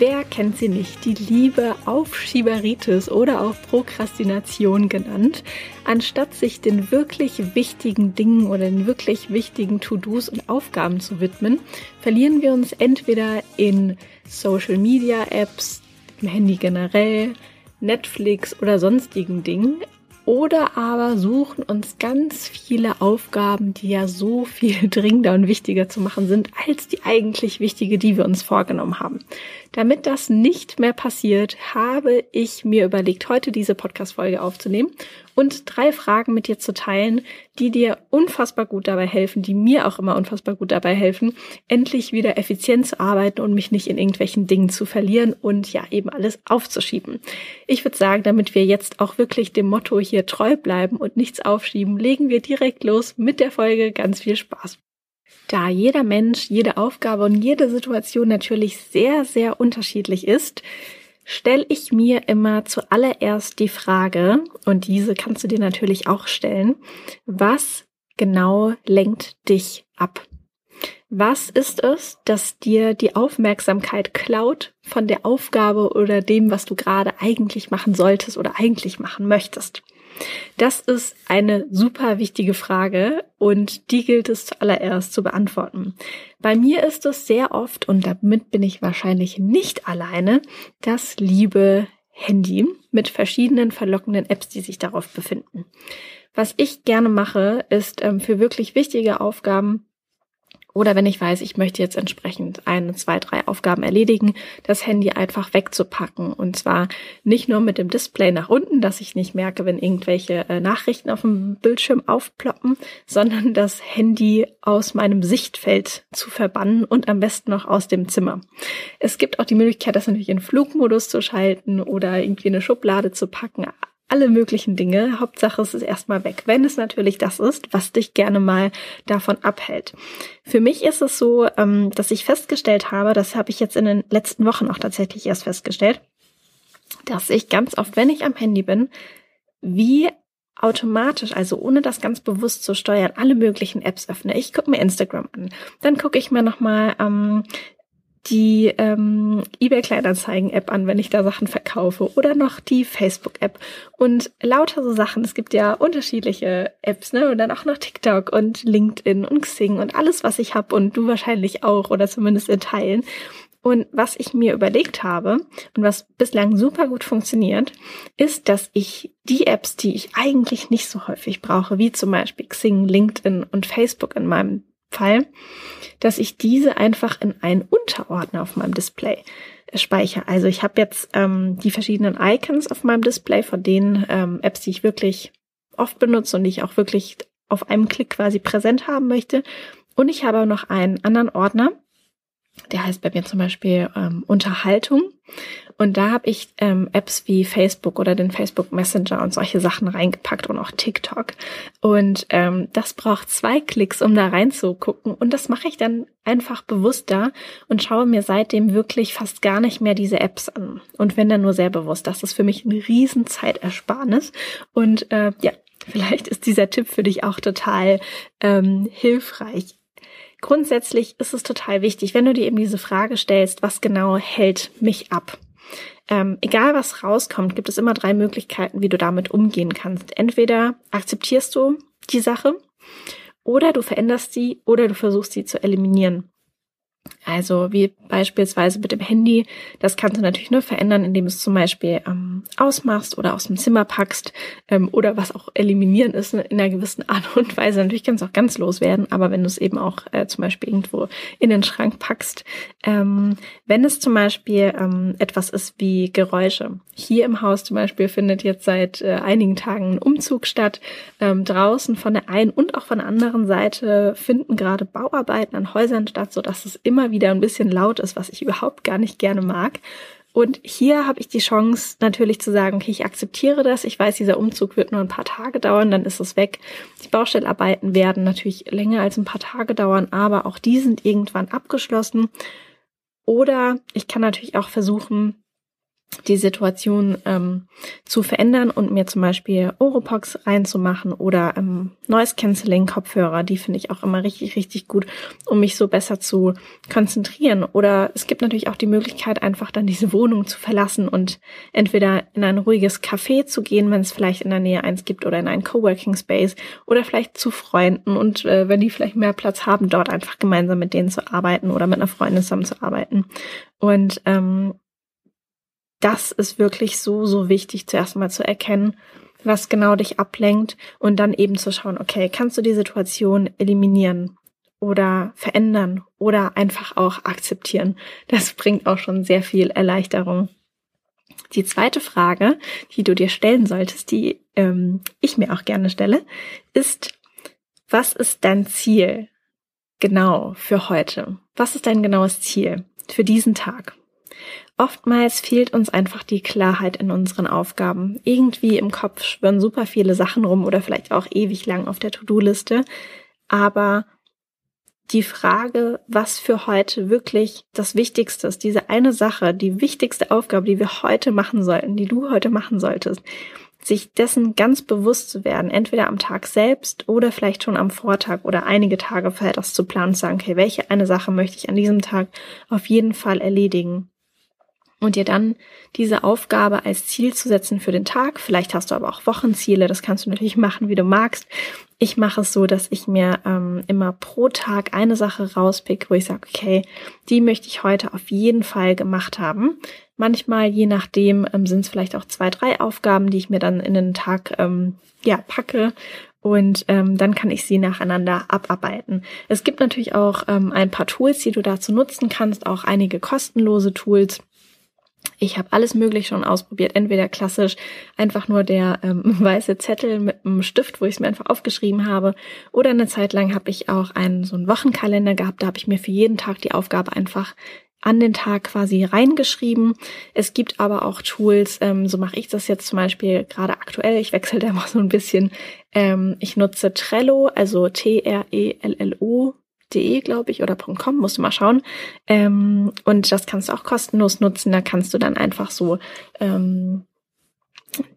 Wer kennt sie nicht? Die liebe Aufschieberitis oder auch Prokrastination genannt. Anstatt sich den wirklich wichtigen Dingen oder den wirklich wichtigen To-Dos und Aufgaben zu widmen, verlieren wir uns entweder in Social Media Apps, im Handy generell, Netflix oder sonstigen Dingen, oder aber suchen uns ganz viele Aufgaben, die ja so viel dringender und wichtiger zu machen sind, als die eigentlich wichtige, die wir uns vorgenommen haben. Damit das nicht mehr passiert, habe ich mir überlegt, heute diese Podcast-Folge aufzunehmen und drei Fragen mit dir zu teilen, die dir unfassbar gut dabei helfen, die mir auch immer unfassbar gut dabei helfen, endlich wieder effizient zu arbeiten und mich nicht in irgendwelchen Dingen zu verlieren und ja eben alles aufzuschieben. Ich würde sagen, damit wir jetzt auch wirklich dem Motto hier treu bleiben und nichts aufschieben, legen wir direkt los mit der Folge. Ganz viel Spaß. Da jeder Mensch, jede Aufgabe und jede Situation natürlich sehr, sehr unterschiedlich ist, stelle ich mir immer zuallererst die Frage, und diese kannst du dir natürlich auch stellen, was genau lenkt dich ab? Was ist es, das dir die Aufmerksamkeit klaut von der Aufgabe oder dem, was du gerade eigentlich machen solltest oder eigentlich machen möchtest? Das ist eine super wichtige Frage und die gilt es zuallererst zu beantworten. Bei mir ist es sehr oft, und damit bin ich wahrscheinlich nicht alleine, das liebe Handy mit verschiedenen verlockenden Apps, die sich darauf befinden. Was ich gerne mache, ist ähm, für wirklich wichtige Aufgaben oder wenn ich weiß, ich möchte jetzt entsprechend eine, zwei, drei Aufgaben erledigen, das Handy einfach wegzupacken. Und zwar nicht nur mit dem Display nach unten, dass ich nicht merke, wenn irgendwelche äh, Nachrichten auf dem Bildschirm aufploppen, sondern das Handy aus meinem Sichtfeld zu verbannen und am besten noch aus dem Zimmer. Es gibt auch die Möglichkeit, das natürlich in Flugmodus zu schalten oder irgendwie eine Schublade zu packen alle möglichen Dinge. Hauptsache es ist erstmal weg, wenn es natürlich das ist, was dich gerne mal davon abhält. Für mich ist es so, ähm, dass ich festgestellt habe, das habe ich jetzt in den letzten Wochen auch tatsächlich erst festgestellt, dass ich ganz oft, wenn ich am Handy bin, wie automatisch, also ohne das ganz bewusst zu steuern, alle möglichen Apps öffne. Ich gucke mir Instagram an, dann gucke ich mir nochmal ähm, die ähm, eBay Kleinanzeigen App an, wenn ich da Sachen verkaufe oder noch die Facebook App und lauter so Sachen. Es gibt ja unterschiedliche Apps, ne? Und dann auch noch TikTok und LinkedIn und Xing und alles, was ich habe und du wahrscheinlich auch oder zumindest in Teilen. Und was ich mir überlegt habe und was bislang super gut funktioniert, ist, dass ich die Apps, die ich eigentlich nicht so häufig brauche, wie zum Beispiel Xing, LinkedIn und Facebook in meinem Fall, dass ich diese einfach in einen Unterordner auf meinem Display speichere. Also ich habe jetzt ähm, die verschiedenen Icons auf meinem Display von den ähm, Apps, die ich wirklich oft benutze und die ich auch wirklich auf einem Klick quasi präsent haben möchte. Und ich habe noch einen anderen Ordner, der heißt bei mir zum Beispiel ähm, Unterhaltung. Und da habe ich ähm, Apps wie Facebook oder den Facebook Messenger und solche Sachen reingepackt und auch TikTok. Und ähm, das braucht zwei Klicks, um da reinzugucken. Und das mache ich dann einfach bewusster und schaue mir seitdem wirklich fast gar nicht mehr diese Apps an. Und wenn dann nur sehr bewusst. Das ist für mich ein riesen Zeitersparnis. Und äh, ja, vielleicht ist dieser Tipp für dich auch total ähm, hilfreich. Grundsätzlich ist es total wichtig, wenn du dir eben diese Frage stellst, was genau hält mich ab? Ähm, egal was rauskommt, gibt es immer drei Möglichkeiten, wie du damit umgehen kannst. Entweder akzeptierst du die Sache oder du veränderst sie oder du versuchst sie zu eliminieren. Also wie beispielsweise mit dem Handy, das kannst du natürlich nur verändern, indem du es zum Beispiel ähm, ausmachst oder aus dem Zimmer packst ähm, oder was auch eliminieren ist in einer gewissen Art und Weise. Natürlich kann es auch ganz loswerden, aber wenn du es eben auch äh, zum Beispiel irgendwo in den Schrank packst, ähm, wenn es zum Beispiel ähm, etwas ist wie Geräusche. Hier im Haus zum Beispiel findet jetzt seit äh, einigen Tagen ein Umzug statt. Ähm, draußen von der einen und auch von der anderen Seite finden gerade Bauarbeiten an Häusern statt, so dass es immer wieder ein bisschen laut ist, was ich überhaupt gar nicht gerne mag. Und hier habe ich die Chance natürlich zu sagen, okay, ich akzeptiere das. Ich weiß, dieser Umzug wird nur ein paar Tage dauern, dann ist es weg. Die Baustellarbeiten werden natürlich länger als ein paar Tage dauern, aber auch die sind irgendwann abgeschlossen. Oder ich kann natürlich auch versuchen, die Situation ähm, zu verändern und mir zum Beispiel Oropox reinzumachen oder ähm, Noise Cancelling Kopfhörer, die finde ich auch immer richtig, richtig gut, um mich so besser zu konzentrieren. Oder es gibt natürlich auch die Möglichkeit, einfach dann diese Wohnung zu verlassen und entweder in ein ruhiges Café zu gehen, wenn es vielleicht in der Nähe eins gibt, oder in einen Coworking Space oder vielleicht zu Freunden und äh, wenn die vielleicht mehr Platz haben, dort einfach gemeinsam mit denen zu arbeiten oder mit einer Freundin zusammen zu arbeiten. Und ähm, das ist wirklich so, so wichtig, zuerst mal zu erkennen, was genau dich ablenkt und dann eben zu schauen, okay, kannst du die Situation eliminieren oder verändern oder einfach auch akzeptieren. Das bringt auch schon sehr viel Erleichterung. Die zweite Frage, die du dir stellen solltest, die ähm, ich mir auch gerne stelle, ist, was ist dein Ziel genau für heute? Was ist dein genaues Ziel für diesen Tag? Oftmals fehlt uns einfach die Klarheit in unseren Aufgaben. Irgendwie im Kopf schwören super viele Sachen rum oder vielleicht auch ewig lang auf der To-Do-Liste. Aber die Frage, was für heute wirklich das Wichtigste ist, diese eine Sache, die wichtigste Aufgabe, die wir heute machen sollten, die du heute machen solltest, sich dessen ganz bewusst zu werden, entweder am Tag selbst oder vielleicht schon am Vortag oder einige Tage vorher das zu planen, zu sagen, okay, welche eine Sache möchte ich an diesem Tag auf jeden Fall erledigen und dir dann diese Aufgabe als Ziel zu setzen für den Tag. Vielleicht hast du aber auch Wochenziele, das kannst du natürlich machen, wie du magst. Ich mache es so, dass ich mir ähm, immer pro Tag eine Sache rauspick, wo ich sage, okay, die möchte ich heute auf jeden Fall gemacht haben. Manchmal, je nachdem, ähm, sind es vielleicht auch zwei, drei Aufgaben, die ich mir dann in den Tag ähm, ja packe und ähm, dann kann ich sie nacheinander abarbeiten. Es gibt natürlich auch ähm, ein paar Tools, die du dazu nutzen kannst, auch einige kostenlose Tools. Ich habe alles möglich schon ausprobiert. Entweder klassisch einfach nur der ähm, weiße Zettel mit einem Stift, wo ich es mir einfach aufgeschrieben habe. Oder eine Zeit lang habe ich auch einen so einen Wochenkalender gehabt. Da habe ich mir für jeden Tag die Aufgabe einfach an den Tag quasi reingeschrieben. Es gibt aber auch Tools, ähm, so mache ich das jetzt zum Beispiel gerade aktuell. Ich wechsle da mal so ein bisschen. Ähm, ich nutze Trello, also T-R-E-L-L-O de, glaube ich, oder .com, musst du mal schauen. Ähm, und das kannst du auch kostenlos nutzen. Da kannst du dann einfach so ähm,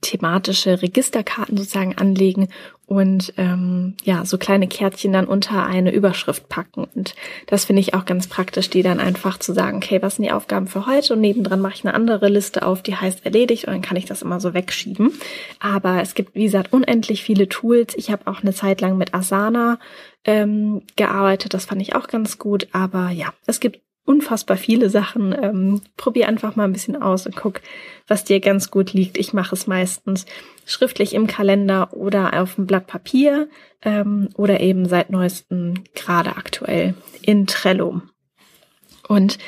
thematische Registerkarten sozusagen anlegen und ähm, ja, so kleine Kärtchen dann unter eine Überschrift packen. Und das finde ich auch ganz praktisch, die dann einfach zu sagen, okay, was sind die Aufgaben für heute? Und nebendran mache ich eine andere Liste auf, die heißt erledigt und dann kann ich das immer so wegschieben. Aber es gibt, wie gesagt, unendlich viele Tools. Ich habe auch eine Zeit lang mit Asana ähm, gearbeitet. Das fand ich auch ganz gut. Aber ja, es gibt unfassbar viele Sachen. Ähm, probier einfach mal ein bisschen aus und guck, was dir ganz gut liegt. Ich mache es meistens schriftlich im Kalender oder auf dem Blatt Papier ähm, oder eben seit neuestem gerade aktuell in Trello. Und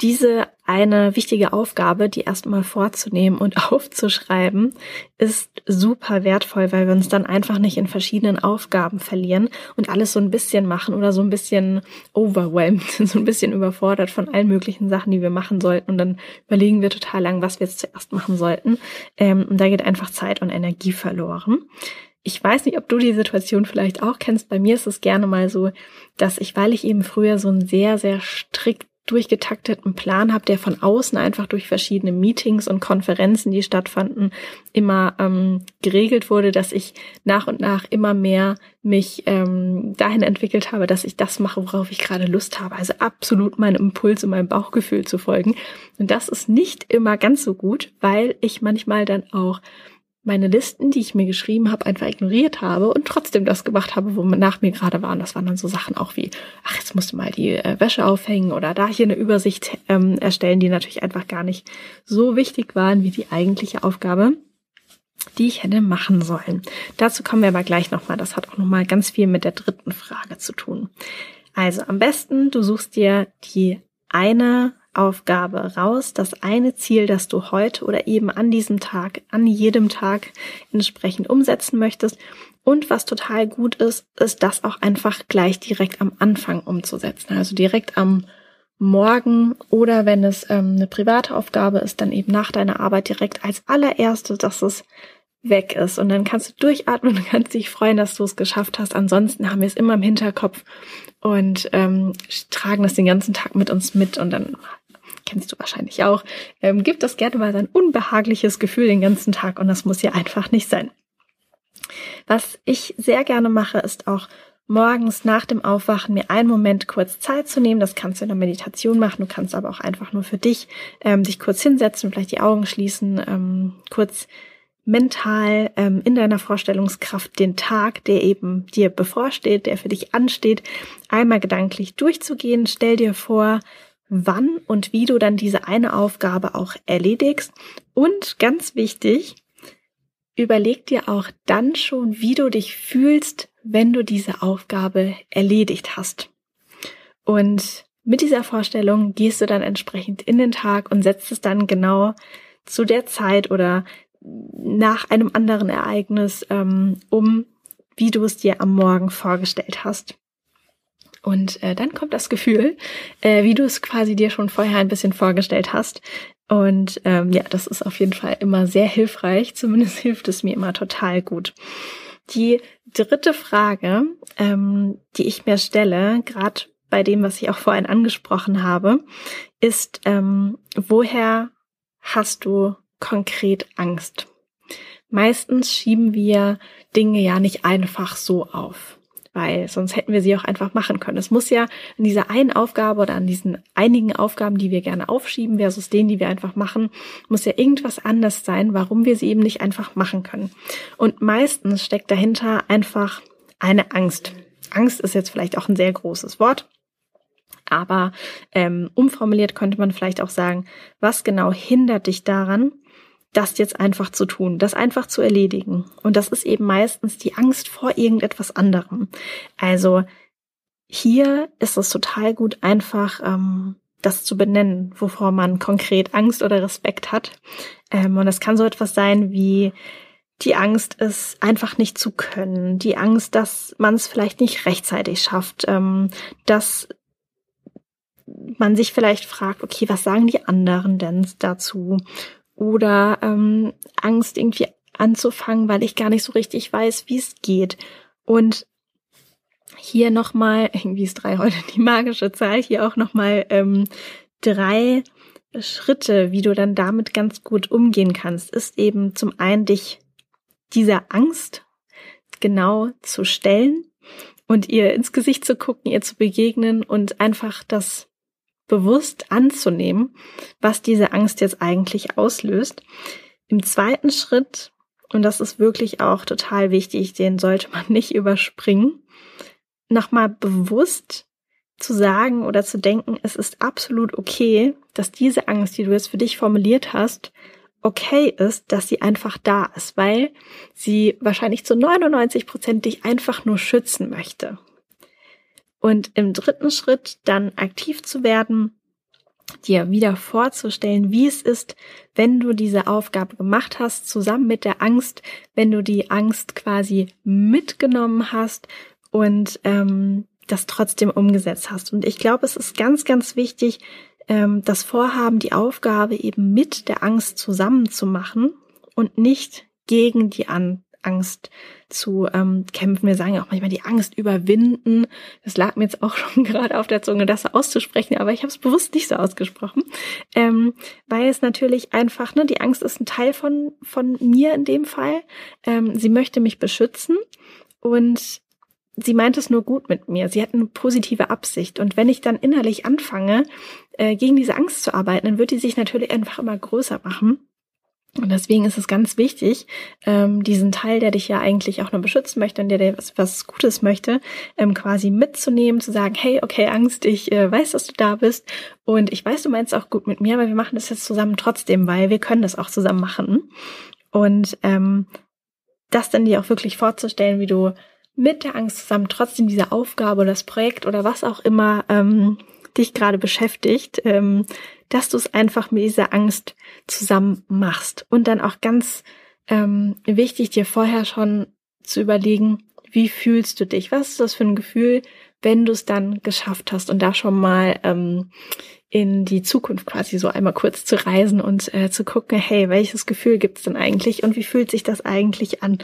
diese eine wichtige Aufgabe, die erstmal vorzunehmen und aufzuschreiben, ist super wertvoll, weil wir uns dann einfach nicht in verschiedenen Aufgaben verlieren und alles so ein bisschen machen oder so ein bisschen overwhelmed, so ein bisschen überfordert von allen möglichen Sachen, die wir machen sollten. Und dann überlegen wir total lang, was wir jetzt zuerst machen sollten. Ähm, und da geht einfach Zeit und Energie verloren. Ich weiß nicht, ob du die Situation vielleicht auch kennst. Bei mir ist es gerne mal so, dass ich, weil ich eben früher so ein sehr, sehr strikt durchgetakteten Plan habe, der von außen einfach durch verschiedene Meetings und Konferenzen, die stattfanden, immer ähm, geregelt wurde, dass ich nach und nach immer mehr mich ähm, dahin entwickelt habe, dass ich das mache, worauf ich gerade Lust habe. Also absolut meinem Impuls und meinem Bauchgefühl zu folgen. Und das ist nicht immer ganz so gut, weil ich manchmal dann auch meine Listen, die ich mir geschrieben habe, einfach ignoriert habe und trotzdem das gemacht habe, wo nach mir gerade waren. Das waren dann so Sachen auch wie, ach, jetzt musst du mal die äh, Wäsche aufhängen oder da hier eine Übersicht ähm, erstellen, die natürlich einfach gar nicht so wichtig waren wie die eigentliche Aufgabe, die ich hätte machen sollen. Dazu kommen wir aber gleich nochmal. Das hat auch nochmal ganz viel mit der dritten Frage zu tun. Also am besten, du suchst dir die eine Aufgabe raus, das eine Ziel, das du heute oder eben an diesem Tag, an jedem Tag entsprechend umsetzen möchtest. Und was total gut ist, ist das auch einfach gleich direkt am Anfang umzusetzen. Also direkt am Morgen oder wenn es ähm, eine private Aufgabe ist, dann eben nach deiner Arbeit direkt als allererste, dass es weg ist. Und dann kannst du durchatmen und kannst dich freuen, dass du es geschafft hast. Ansonsten haben wir es immer im Hinterkopf und ähm, tragen das den ganzen Tag mit uns mit und dann kennst du wahrscheinlich auch, ähm, gibt das gerne mal ein unbehagliches Gefühl den ganzen Tag und das muss ja einfach nicht sein. Was ich sehr gerne mache, ist auch morgens nach dem Aufwachen mir einen Moment kurz Zeit zu nehmen. Das kannst du in der Meditation machen. Du kannst aber auch einfach nur für dich ähm, dich kurz hinsetzen, vielleicht die Augen schließen, ähm, kurz mental ähm, in deiner Vorstellungskraft den Tag, der eben dir bevorsteht, der für dich ansteht, einmal gedanklich durchzugehen. Stell dir vor, wann und wie du dann diese eine Aufgabe auch erledigst. Und ganz wichtig, überleg dir auch dann schon, wie du dich fühlst, wenn du diese Aufgabe erledigt hast. Und mit dieser Vorstellung gehst du dann entsprechend in den Tag und setzt es dann genau zu der Zeit oder nach einem anderen Ereignis ähm, um, wie du es dir am Morgen vorgestellt hast. Und äh, dann kommt das Gefühl, äh, wie du es quasi dir schon vorher ein bisschen vorgestellt hast. Und ähm, ja, das ist auf jeden Fall immer sehr hilfreich. Zumindest hilft es mir immer total gut. Die dritte Frage, ähm, die ich mir stelle, gerade bei dem, was ich auch vorhin angesprochen habe, ist, ähm, woher hast du konkret Angst. Meistens schieben wir Dinge ja nicht einfach so auf, weil sonst hätten wir sie auch einfach machen können. Es muss ja an dieser einen Aufgabe oder an diesen einigen Aufgaben, die wir gerne aufschieben versus denen, die wir einfach machen, muss ja irgendwas anders sein, warum wir sie eben nicht einfach machen können. Und meistens steckt dahinter einfach eine Angst. Angst ist jetzt vielleicht auch ein sehr großes Wort. Aber ähm, umformuliert könnte man vielleicht auch sagen, was genau hindert dich daran, das jetzt einfach zu tun, das einfach zu erledigen. Und das ist eben meistens die Angst vor irgendetwas anderem. Also hier ist es total gut, einfach ähm, das zu benennen, wovor man konkret Angst oder Respekt hat. Ähm, und das kann so etwas sein wie die Angst, es einfach nicht zu können, die Angst, dass man es vielleicht nicht rechtzeitig schafft, ähm, dass man sich vielleicht fragt, okay, was sagen die anderen denn dazu? Oder ähm, Angst irgendwie anzufangen, weil ich gar nicht so richtig weiß, wie es geht. Und hier nochmal, irgendwie ist drei heute die magische Zahl, hier auch nochmal ähm, drei Schritte, wie du dann damit ganz gut umgehen kannst, ist eben zum einen dich dieser Angst genau zu stellen und ihr ins Gesicht zu gucken, ihr zu begegnen und einfach das bewusst anzunehmen, was diese Angst jetzt eigentlich auslöst. Im zweiten Schritt, und das ist wirklich auch total wichtig, den sollte man nicht überspringen, nochmal bewusst zu sagen oder zu denken, es ist absolut okay, dass diese Angst, die du jetzt für dich formuliert hast, okay ist, dass sie einfach da ist, weil sie wahrscheinlich zu 99 Prozent dich einfach nur schützen möchte. Und im dritten Schritt dann aktiv zu werden, dir wieder vorzustellen, wie es ist, wenn du diese Aufgabe gemacht hast, zusammen mit der Angst, wenn du die Angst quasi mitgenommen hast und ähm, das trotzdem umgesetzt hast. Und ich glaube, es ist ganz, ganz wichtig, ähm, das Vorhaben, die Aufgabe eben mit der Angst zusammen zu machen und nicht gegen die An Angst zu ähm, kämpfen. Wir sagen ja auch manchmal die Angst überwinden. Das lag mir jetzt auch schon gerade auf der Zunge, das auszusprechen, aber ich habe es bewusst nicht so ausgesprochen, ähm, weil es natürlich einfach, ne, die Angst ist ein Teil von von mir in dem Fall. Ähm, sie möchte mich beschützen und sie meint es nur gut mit mir. Sie hat eine positive Absicht. Und wenn ich dann innerlich anfange, äh, gegen diese Angst zu arbeiten, dann wird die sich natürlich einfach immer größer machen. Und deswegen ist es ganz wichtig, ähm, diesen Teil, der dich ja eigentlich auch nur beschützen möchte und der dir was, was Gutes möchte, ähm, quasi mitzunehmen, zu sagen, hey, okay, Angst, ich äh, weiß, dass du da bist und ich weiß, du meinst auch gut mit mir, aber wir machen das jetzt zusammen trotzdem, weil wir können das auch zusammen machen. Und ähm, das dann dir auch wirklich vorzustellen, wie du mit der Angst zusammen trotzdem diese Aufgabe oder das Projekt oder was auch immer ähm, dich gerade beschäftigt, ähm, dass du es einfach mit dieser Angst zusammen machst. Und dann auch ganz ähm, wichtig, dir vorher schon zu überlegen, wie fühlst du dich? Was ist das für ein Gefühl, wenn du es dann geschafft hast und da schon mal ähm, in die Zukunft quasi so einmal kurz zu reisen und äh, zu gucken, hey, welches Gefühl gibt's denn eigentlich und wie fühlt sich das eigentlich an?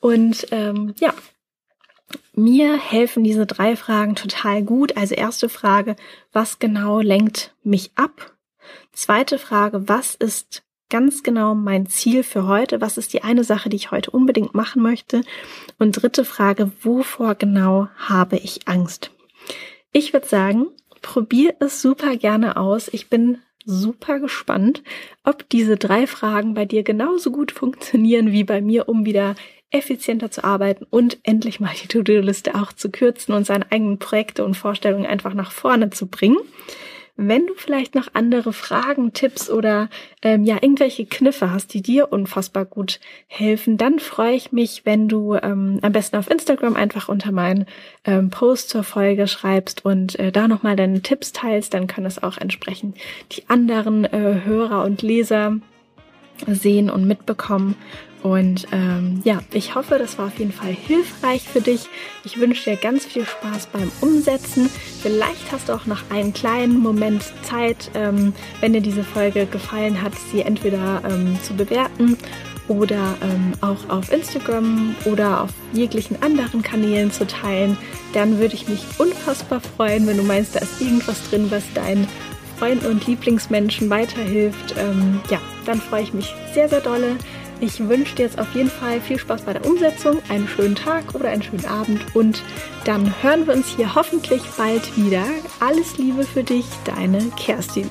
Und ähm, ja, mir helfen diese drei Fragen total gut. Also erste Frage, was genau lenkt mich ab? Zweite Frage, was ist ganz genau mein Ziel für heute? Was ist die eine Sache, die ich heute unbedingt machen möchte? Und dritte Frage, wovor genau habe ich Angst? Ich würde sagen, probier es super gerne aus. Ich bin super gespannt, ob diese drei Fragen bei dir genauso gut funktionieren wie bei mir, um wieder effizienter zu arbeiten und endlich mal die To-Do-Liste auch zu kürzen und seine eigenen Projekte und Vorstellungen einfach nach vorne zu bringen. Wenn du vielleicht noch andere Fragen, Tipps oder ähm, ja irgendwelche Kniffe hast, die dir unfassbar gut helfen, dann freue ich mich, wenn du ähm, am besten auf Instagram einfach unter meinen ähm, Post zur Folge schreibst und äh, da nochmal deine Tipps teilst. Dann können es auch entsprechend die anderen äh, Hörer und Leser sehen und mitbekommen. Und ähm, ja, ich hoffe, das war auf jeden Fall hilfreich für dich. Ich wünsche dir ganz viel Spaß beim Umsetzen. Vielleicht hast du auch noch einen kleinen Moment Zeit, ähm, wenn dir diese Folge gefallen hat, sie entweder ähm, zu bewerten oder ähm, auch auf Instagram oder auf jeglichen anderen Kanälen zu teilen. Dann würde ich mich unfassbar freuen, wenn du meinst, da ist irgendwas drin, was deinen Freunden und Lieblingsmenschen weiterhilft. Ähm, ja, dann freue ich mich sehr, sehr dolle. Ich wünsche dir jetzt auf jeden Fall viel Spaß bei der Umsetzung, einen schönen Tag oder einen schönen Abend und dann hören wir uns hier hoffentlich bald wieder. Alles Liebe für dich, deine Kerstin.